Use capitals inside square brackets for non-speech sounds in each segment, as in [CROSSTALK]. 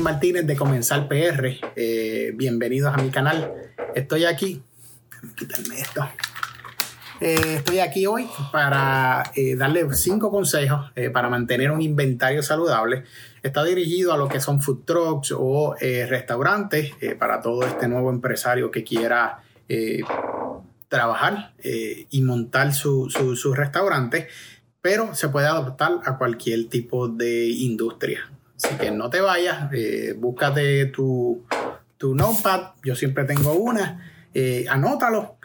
Martínez de Comenzar PR. Eh, bienvenidos a mi canal. Estoy aquí. Quitarme esto. Eh, estoy aquí hoy para eh, darle cinco consejos para mantener un inventario saludable. Está dirigido a lo que son food trucks o restaurantes para todo este nuevo empresario que quiera trabajar y montar su, su, su restaurante pero se puede adaptar a cualquier tipo de industria. Así que no te vayas, eh, búscate tu, tu notepad, yo siempre tengo una, eh, anótalo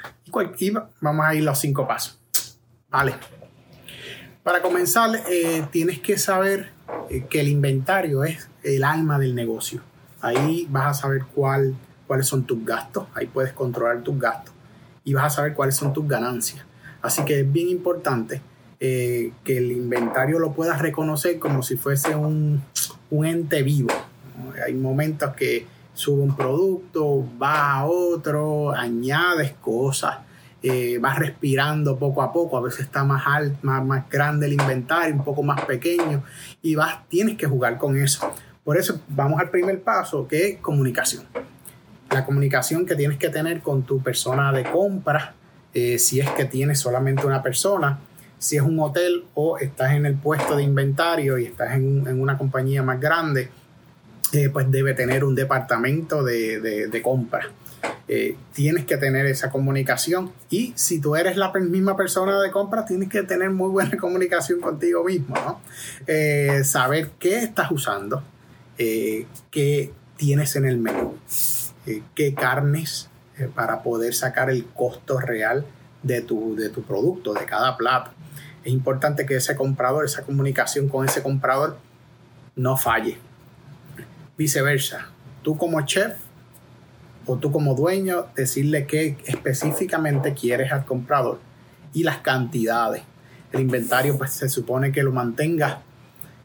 y, vamos a ir los cinco pasos. Vale. Para comenzar, eh, tienes que saber que el inventario es el alma del negocio. Ahí vas a saber cuál, cuáles son tus gastos, ahí puedes controlar tus gastos y vas a saber cuáles son tus ganancias. Así que es bien importante eh, que el inventario lo puedas reconocer como si fuese un, ente vivo. Hay momentos que sube un producto, va a otro, añades cosas, eh, vas respirando poco a poco, a veces está más alto, más, más grande el inventario, un poco más pequeño, y vas, tienes que jugar con eso. Por eso vamos al primer paso, que es comunicación. La comunicación que tienes que tener con tu persona de compra, eh, si es que tienes solamente una persona, si es un hotel o estás en el puesto de inventario y estás en, una compañía más grande, eh, pues debe tener un departamento de, compra. Eh, tienes que tener esa comunicación y si tú eres la misma persona de compra, tienes que tener muy buena [LAUGHS] comunicación contigo mismo, ¿no? Eh, saber qué estás usando, qué tienes en el menú, qué carnes para poder sacar el costo real de tu, de tu producto, de cada plato es importante que ese comprador, esa comunicación con ese comprador no falle. Viceversa, tú como chef o tú como dueño, decirle qué específicamente quieres al comprador y las cantidades. El inventario pues se supone que lo mantenga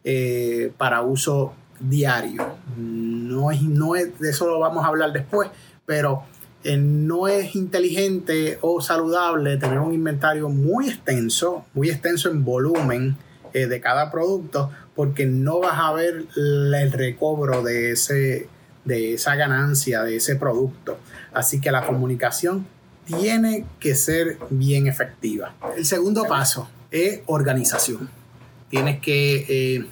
eh, para uso diario. No es, no es, de eso lo vamos a hablar después, pero eh, no es inteligente o saludable tener un inventario muy extenso, muy extenso en volumen eh, de cada producto, porque no vas a ver el recobro de, ese, de esa ganancia, de ese producto. Así que la comunicación tiene que ser bien efectiva. El segundo paso es organización. Tienes que eh,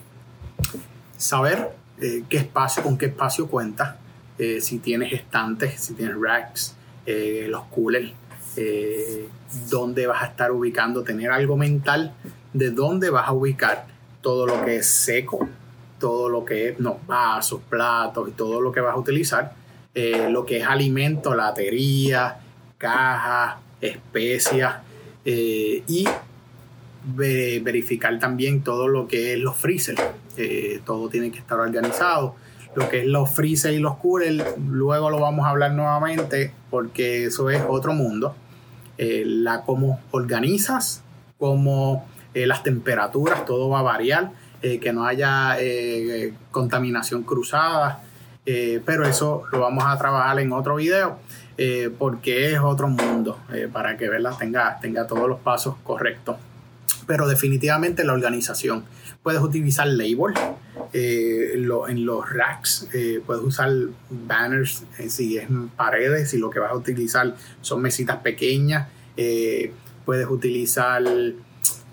saber qué espacio, con qué espacio cuentas eh, si tienes estantes, si tienes racks, eh, los coolers, eh, dónde vas a estar ubicando, tener algo mental de dónde vas a ubicar todo lo que es seco, todo lo que es no, vasos, platos y todo lo que vas a utilizar, lo que es alimento, latería, cajas, especias y verificar también todo lo que es los freezers. todo tiene que estar organizado lo que es los freezer y los coolers, luego lo vamos a hablar nuevamente porque eso es otro mundo. Eh, la cómo organizas, cómo eh, las temperaturas, todo va a variar, eh, que no haya contaminación cruzada, pero eso lo vamos a trabajar en otro video porque es otro mundo para que ¿verdad? Tenga, tenga todos los pasos correctos. Pero definitivamente la organización. Puedes utilizar label, eh, en los racks eh, puedes usar banners eh, si es paredes, si lo que vas a utilizar son mesitas pequeñas, puedes utilizar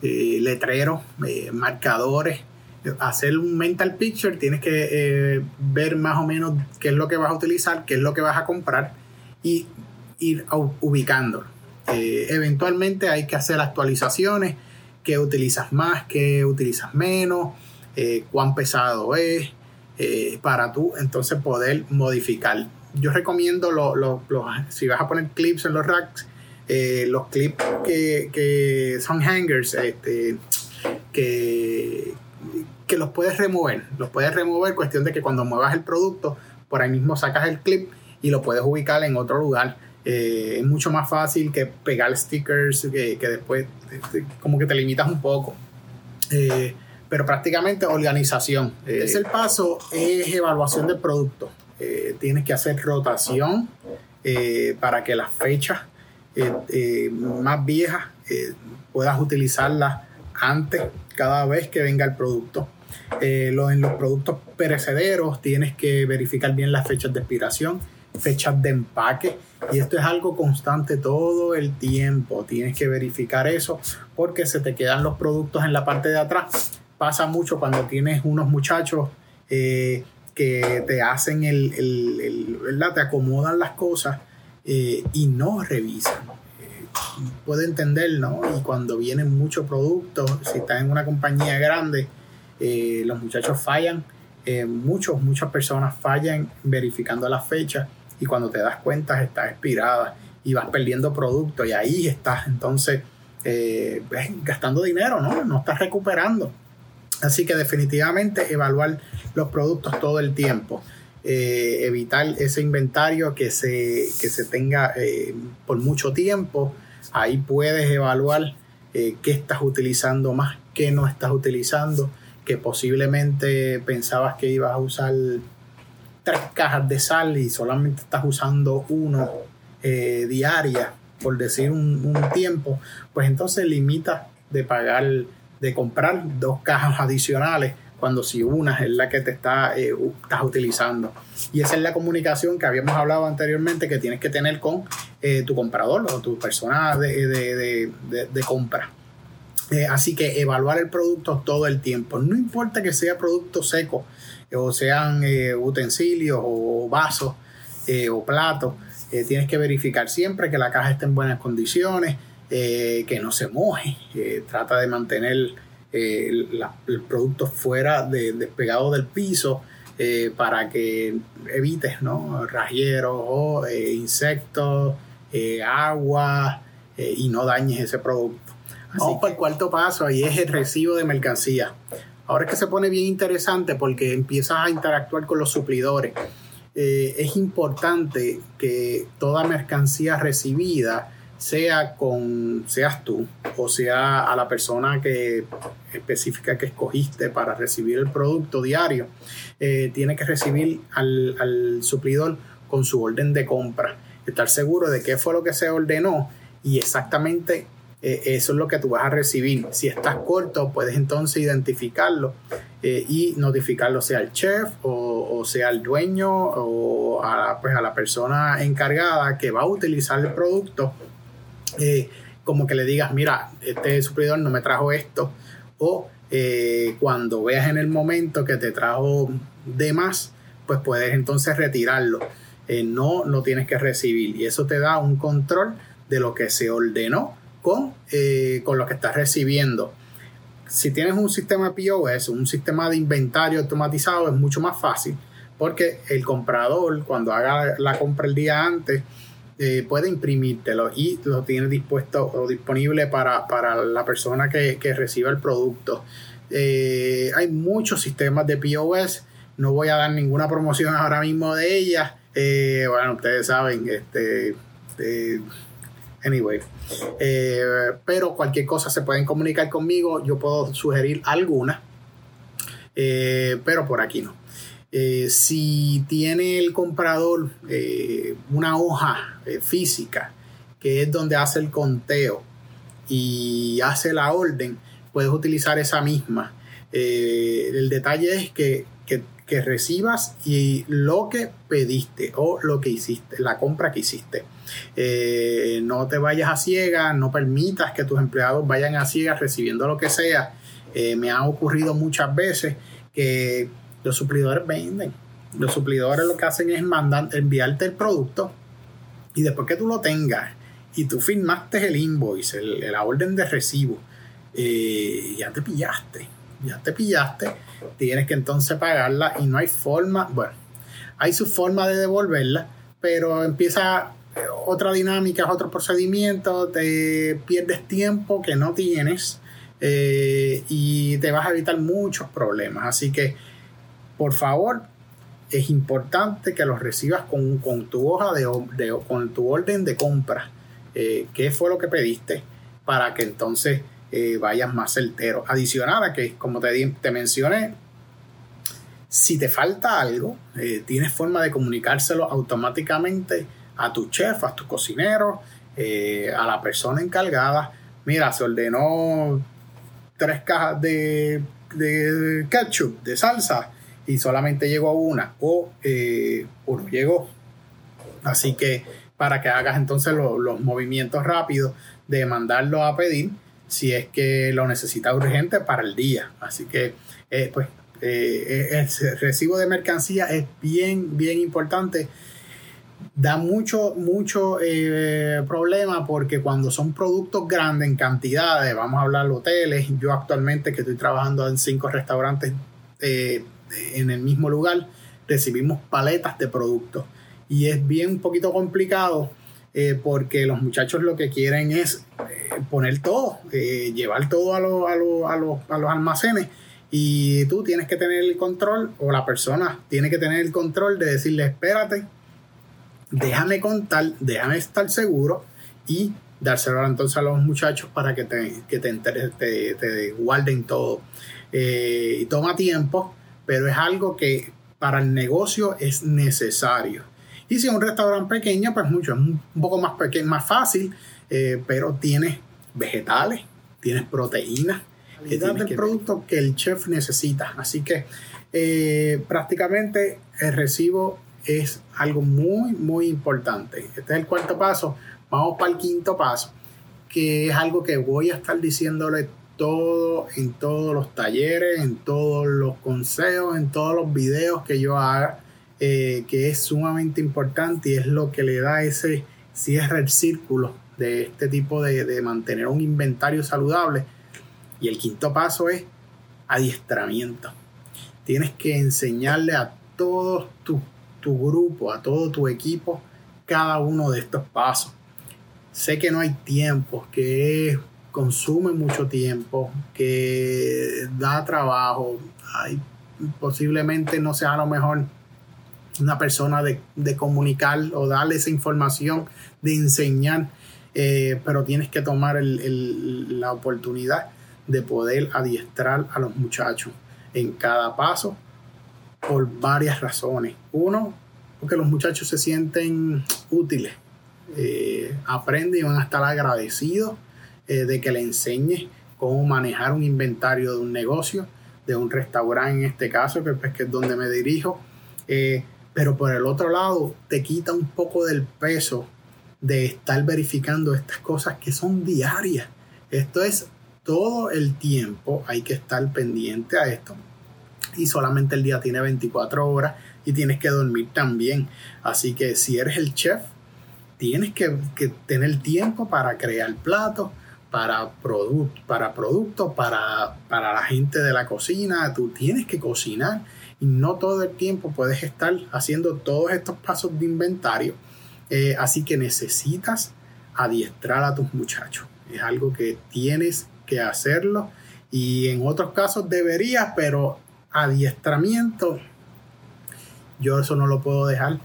letreros, marcadores. Hacer un mental picture, tienes que ver más o menos qué es lo que vas a utilizar, qué es lo que vas a comprar y ir ubicándolo. eventualmente hay que hacer actualizaciones, qué utilizas más, qué utilizas menos, eh, cuán pesado es, eh, para tú entonces poder modificar. Yo recomiendo los, si vas a poner clips en los racks, eh, los clips que, son hangers, este, que, que los puedes remover. Los puedes remover, cuestión de que cuando muevas el producto, por ahí mismo sacas el clip y lo puedes ubicar en otro lugar. Es mucho más fácil que pegar stickers que, después como que te limitas un poco pero prácticamente organización. Eh, el paso es evaluación del producto. Eh, tienes que hacer rotación eh, para que las fechas eh, más viejas puedas utilizarlas antes, cada vez que venga el producto. Eh, en los productos perecederos tienes que verificar bien las fechas de expiración, fechas de empaque. Y esto es algo constante todo el tiempo. Tienes que verificar eso porque se te quedan los productos en la parte de atrás. Pasa mucho cuando tienes unos muchachos eh, que te hacen el, el, ¿verdad? Te acomodan las cosas eh, y no revisan. Eh, puedo entender, ¿no? Y cuando vienen muchos productos, si estás en una compañía grande, los muchachos fallan. muchos, muchas personas fallan verificando las fechas y cuando te das cuenta está expirada y vas perdiendo producto y ahí estás entonces gastando dinero, ¿no? No estás recuperando. Así que definitivamente evaluar los productos todo el tiempo. Eh, evitar ese inventario que se, se tenga eh, por mucho tiempo. Ahí puedes evaluar eh, qué estás utilizando más, qué no estás utilizando, que posiblemente pensabas que ibas a usar tres cajas de sal y solamente estás usando uno diaria, por decir un, un tiempo, pues entonces limita de pagar de comprar dos cajas [LAUGHS] adicionales cuando si una es la que te está, eh, estás utilizando. Y esa es la comunicación que habíamos hablado anteriormente que tienes que tener con eh, tu comprador o tu persona de, compra. Eh, así que evaluar el producto todo el tiempo. No importa que sea producto seco o sean utensilios o vasos o platos. tienes que verificar siempre que la caja esté en buenas condiciones, eh, que no se moje, trata de mantener eh, el producto fuera de, despegado del piso eh, para que evites ¿no? o insectos, agua y no dañes ese producto. Vamos para el cuarto paso, ahí es el recibo de mercancía. Ahora es que se pone bien interesante porque empiezas a interactuar con los suplidores. es importante que toda mercancía recibida sea con, seas tú o sea a la persona que específica que escogiste para recibir el producto diario, eh, tiene que recibir al, suplidor con su orden de compra. Estar seguro de qué fue lo que se ordenó y exactamente eh, eso es lo que tú vas a recibir. Si estás corto, puedes entonces identificarlo eh, y notificarlo sea al chef o, sea al dueño o a, pues a la persona encargada que va a utilizar el producto eh, como que le digas, mira, este suplidor no me trajo esto, o cuando veas en el momento que te trajo de más, pues puedes entonces retirarlo. No lo tienes que recibir y eso te da un control de lo que se ordenó con, con lo que estás recibiendo. Si tienes un sistema POS, un sistema de inventario automatizado, es mucho más fácil porque el comprador cuando haga la compra el día antes, eh, puede imprimírtelo y lo tiene dispuesto o disponible para, la persona que, reciba el producto. Eh, hay muchos sistemas de POS, no voy a dar ninguna promoción ahora mismo de ellas. Eh, bueno, ustedes saben, este, anyway, pero cualquier cosa se pueden comunicar conmigo, yo puedo sugerir alguna, pero por aquí no. Eh, si tiene el comprador eh, una hoja eh, física, que es donde hace el conteo y hace la orden, puedes utilizar esa misma. el detalle es que, recibas y lo que pediste o lo que hiciste, la compra que hiciste. no te vayas a ciegas, no permitas que tus empleados vayan a ciegas recibiendo lo que sea. me ha ocurrido muchas veces que los suplidores venden. Los suplidores lo que hacen es mandar, enviarte el producto y después que tú lo tengas y tú firmaste el invoice, la orden de recibo, eh, ya te pillaste, ya te pillaste, tienes que entonces pagarla y no hay forma, bueno, hay su forma de devolverla, pero empieza otra dinámica, otro procedimiento, te pierdes tiempo que no tienes eh, y te vas a evitar muchos problemas. Así que por favor, es importante que los recibas con, tu hoja de, con tu orden de compra. Eh, ¿Qué fue lo que pediste? Para que entonces eh, vayas más certero. Adicional a que, como te, te mencioné, si te falta algo, eh, tienes forma de comunicárselo automáticamente a tu chef, a tu cocinero, a la persona encargada. Mira, se ordenó tres cajas de ketchup, de salsa, y solamente llegó una o eh, uno llegó. Así que para que hagas entonces los movimientos rápidos de mandarlo a pedir si es que lo necesita urgente para el día. Así que, eh, pues, eh, el recibo de mercancía es bien, bien importante. Da mucho, mucho eh, problema porque cuando son productos grandes en cantidades, vamos a hablar de hoteles, yo actualmente que estoy trabajando en cinco restaurantes en el mismo lugar, recibimos paletas de productos y es bien un poquito complicado eh, porque los muchachos lo que quieren es eh, poner todo, eh, llevar todo a, a, a, los, a los almacenes y tú tienes que tener el control o la persona tiene que tener el control de decirle espérate, déjame contar, déjame estar seguro y dárselo entonces a los muchachos para que te, que te, te, te guarden todo. y toma tiempo, pero es algo que para el negocio es necesario. Y si es un restaurante pequeño, pues mucho, es un poco más pequeño, más fácil, eh, pero tienes vegetales, tienes proteínas, que tienes el producto que el chef necesita. Así que eh, prácticamente el recibo es algo muy, muy importante. Este es el cuarto paso. Vamos para el quinto paso, que es algo que voy a estar diciéndole todo en todos los talleres, en todos los consejos, en todos los videos que yo haga eh, que es sumamente importante y es lo que le da ese cierre el círculo de este tipo de, mantener un inventario saludable. Y el quinto paso es adiestramiento. Tienes que enseñarle a todo tu, tu grupo, a todo tu equipo, cada uno de estos pasos. Sé que no hay tiempo, que consume mucho tiempo, que da trabajo, posiblemente no sea lo mejor una persona de, comunicar o darle esa información, de enseñar, eh, pero tienes que tomar la oportunidad de poder adiestrar a los muchachos en cada paso por varias razones. Uno, porque los muchachos se sienten útiles, eh, aprenden y van a estar agradecidos eh, de que le enseñes cómo manejar un inventario de un negocio, de un restaurante en este caso, que, pues, es donde me dirijo. Pero por el otro lado, te quita un poco del peso de estar verificando estas cosas que son diarias. Esto es todo el tiempo, hay que estar pendiente a esto. Y solamente el día tiene 24 horas y tienes que dormir también. Así que si eres el chef, tienes que, tener tiempo para crear platos, para, para productos, para, para la gente de la cocina. Tú tienes que cocinar y no todo el tiempo puedes estar haciendo todos estos pasos de inventario. Eh, así que necesitas adiestrar a tus muchachos. Es algo que tienes que hacerlo y en otros casos deberías, pero adiestramiento, yo eso no lo puedo dejar.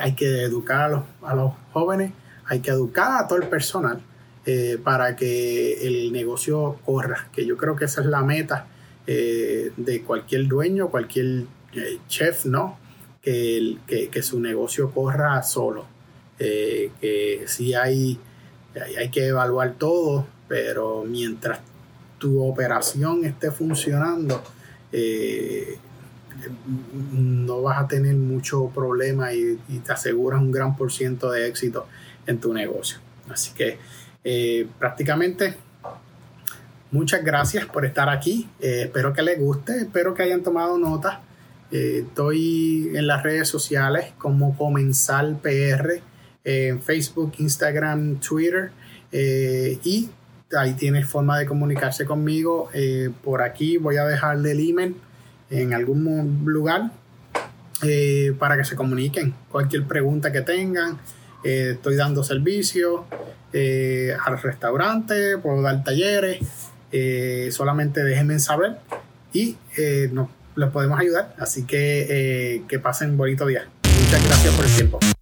hay que educar a los, a los, jóvenes, hay que educar a todo el personal eh, para que el negocio corra, que yo creo que esa es la meta eh, de cualquier dueño, cualquier eh, chef, ¿no? Que, que, su negocio corra solo. Eh, que sí hay, hay que evaluar todo, pero mientras tu operación esté funcionando, no vas a tener mucho problema y, te aseguras un gran por ciento de éxito en tu negocio. Así que prácticamente Muchas gracias por estar aquí. Eh, espero que les guste, espero que hayan tomado nota. Eh, estoy en las redes sociales como Comensal PR, en Facebook, Instagram, Twitter. Eh, y ahí tienes forma de comunicarse conmigo. por aquí voy a dejarle el email en algún lugar para que se comuniquen. Cualquier pregunta que tengan. estoy dando servicio al restaurante, puedo dar talleres. Eh, solamente déjenme saber y eh, nos les podemos ayudar. Así que eh, que pasen bonito día. Muchas gracias por el tiempo.